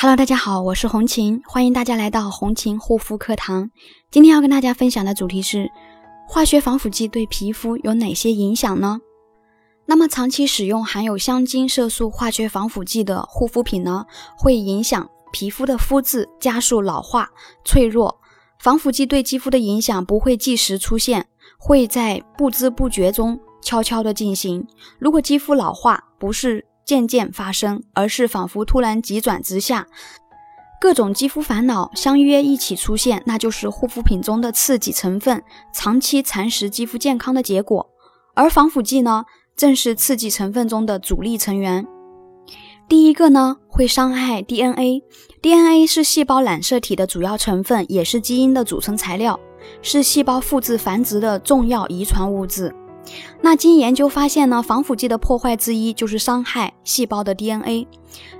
Hello，大家好，我是红琴，欢迎大家来到红琴护肤课堂。今天要跟大家分享的主题是化学防腐剂对皮肤有哪些影响呢？那么长期使用含有香精、色素、化学防腐剂的护肤品呢，会影响皮肤的肤质，加速老化、脆弱。防腐剂对肌肤的影响不会即时出现，会在不知不觉中悄悄的进行。如果肌肤老化不是渐渐发生，而是仿佛突然急转直下，各种肌肤烦恼相约一起出现，那就是护肤品中的刺激成分长期蚕食肌肤健康的结果。而防腐剂呢，正是刺激成分中的主力成员。第一个呢，会伤害 DNA。DNA 是细胞染色体的主要成分，也是基因的组成材料，是细胞复制繁殖的重要遗传物质。那经研究发现呢，防腐剂的破坏之一就是伤害细胞的 DNA。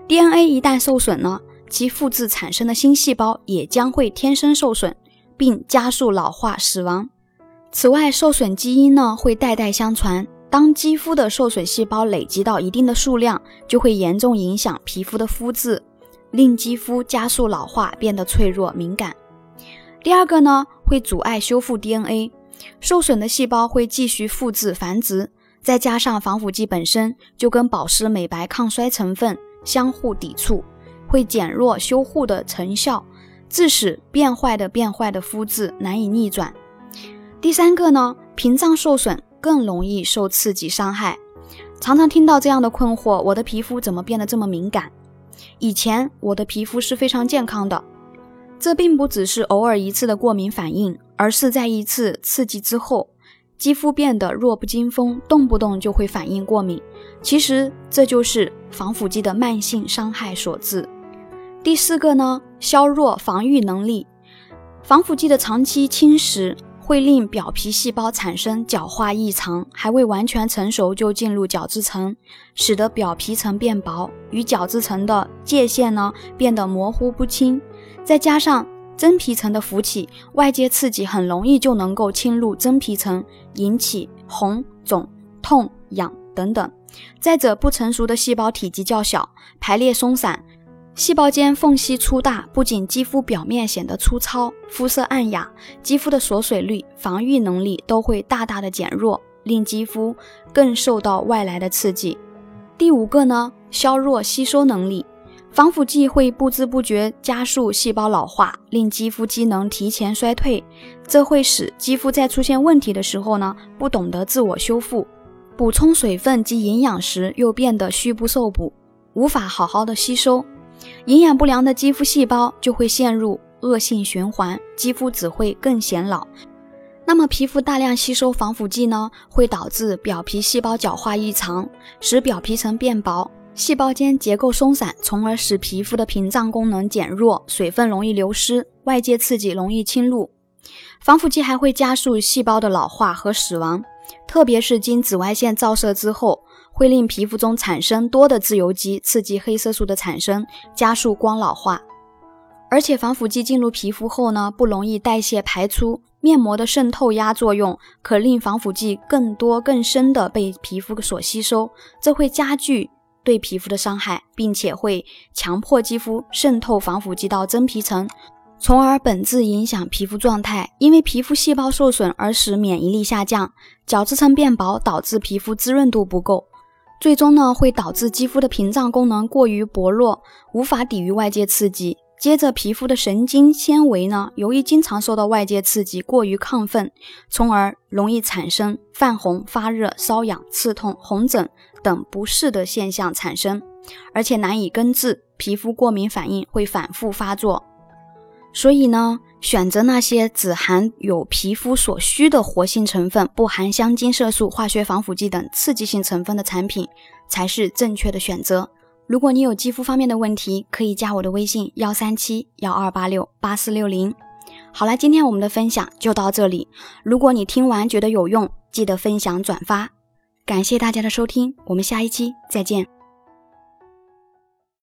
DNA 一旦受损呢，其复制产生的新细胞也将会天生受损，并加速老化死亡。此外，受损基因呢会代代相传。当肌肤的受损细胞累积到一定的数量，就会严重影响皮肤的肤质，令肌肤加速老化，变得脆弱敏感。第二个呢，会阻碍修复 DNA。受损的细胞会继续复制繁殖，再加上防腐剂本身就跟保湿、美白、抗衰成分相互抵触，会减弱修护的成效，致使变坏的变坏的肤质难以逆转。第三个呢，屏障受损更容易受刺激伤害。常常听到这样的困惑：我的皮肤怎么变得这么敏感？以前我的皮肤是非常健康的。这并不只是偶尔一次的过敏反应，而是在一次刺激之后，肌肤变得弱不禁风，动不动就会反应过敏。其实这就是防腐剂的慢性伤害所致。第四个呢，削弱防御能力。防腐剂的长期侵蚀会令表皮细胞产生角化异常，还未完全成熟就进入角质层，使得表皮层变薄，与角质层的界限呢变得模糊不清。再加上真皮层的浮起，外界刺激很容易就能够侵入真皮层，引起红肿、痛痒等等。再者，不成熟的细胞体积较小，排列松散，细胞间缝隙粗大，不仅肌肤表面显得粗糙，肤色暗哑，肌肤的锁水率、防御能力都会大大的减弱，令肌肤更受到外来的刺激。第五个呢，削弱吸收能力。防腐剂会不知不觉加速细胞老化，令肌肤机能提前衰退，这会使肌肤在出现问题的时候呢，不懂得自我修复，补充水分及营养时又变得虚不受补，无法好好的吸收，营养不良的肌肤细胞就会陷入恶性循环，肌肤只会更显老。那么皮肤大量吸收防腐剂呢，会导致表皮细胞角化异常，使表皮层变薄。细胞间结构松散，从而使皮肤的屏障功能减弱，水分容易流失，外界刺激容易侵入。防腐剂还会加速细胞的老化和死亡，特别是经紫外线照射之后，会令皮肤中产生多的自由基，刺激黑色素的产生，加速光老化。而且防腐剂进入皮肤后呢，不容易代谢排出，面膜的渗透压作用可令防腐剂更多更深的被皮肤所吸收，这会加剧。对皮肤的伤害，并且会强迫肌肤渗透防腐剂到真皮层，从而本质影响皮肤状态。因为皮肤细胞受损而使免疫力下降，角质层变薄，导致皮肤滋润度不够，最终呢会导致肌肤的屏障功能过于薄弱，无法抵御外界刺激。接着，皮肤的神经纤维呢，由于经常受到外界刺激，过于亢奋，从而容易产生泛红、发热、瘙痒、刺痛、红疹。等不适的现象产生，而且难以根治，皮肤过敏反应会反复发作。所以呢，选择那些只含有皮肤所需的活性成分，不含香精、色素、化学防腐剂等刺激性成分的产品，才是正确的选择。如果你有肌肤方面的问题，可以加我的微信：幺三七幺二八六八四六零。好了，今天我们的分享就到这里。如果你听完觉得有用，记得分享转发。感谢大家的收听，我们下一期再见。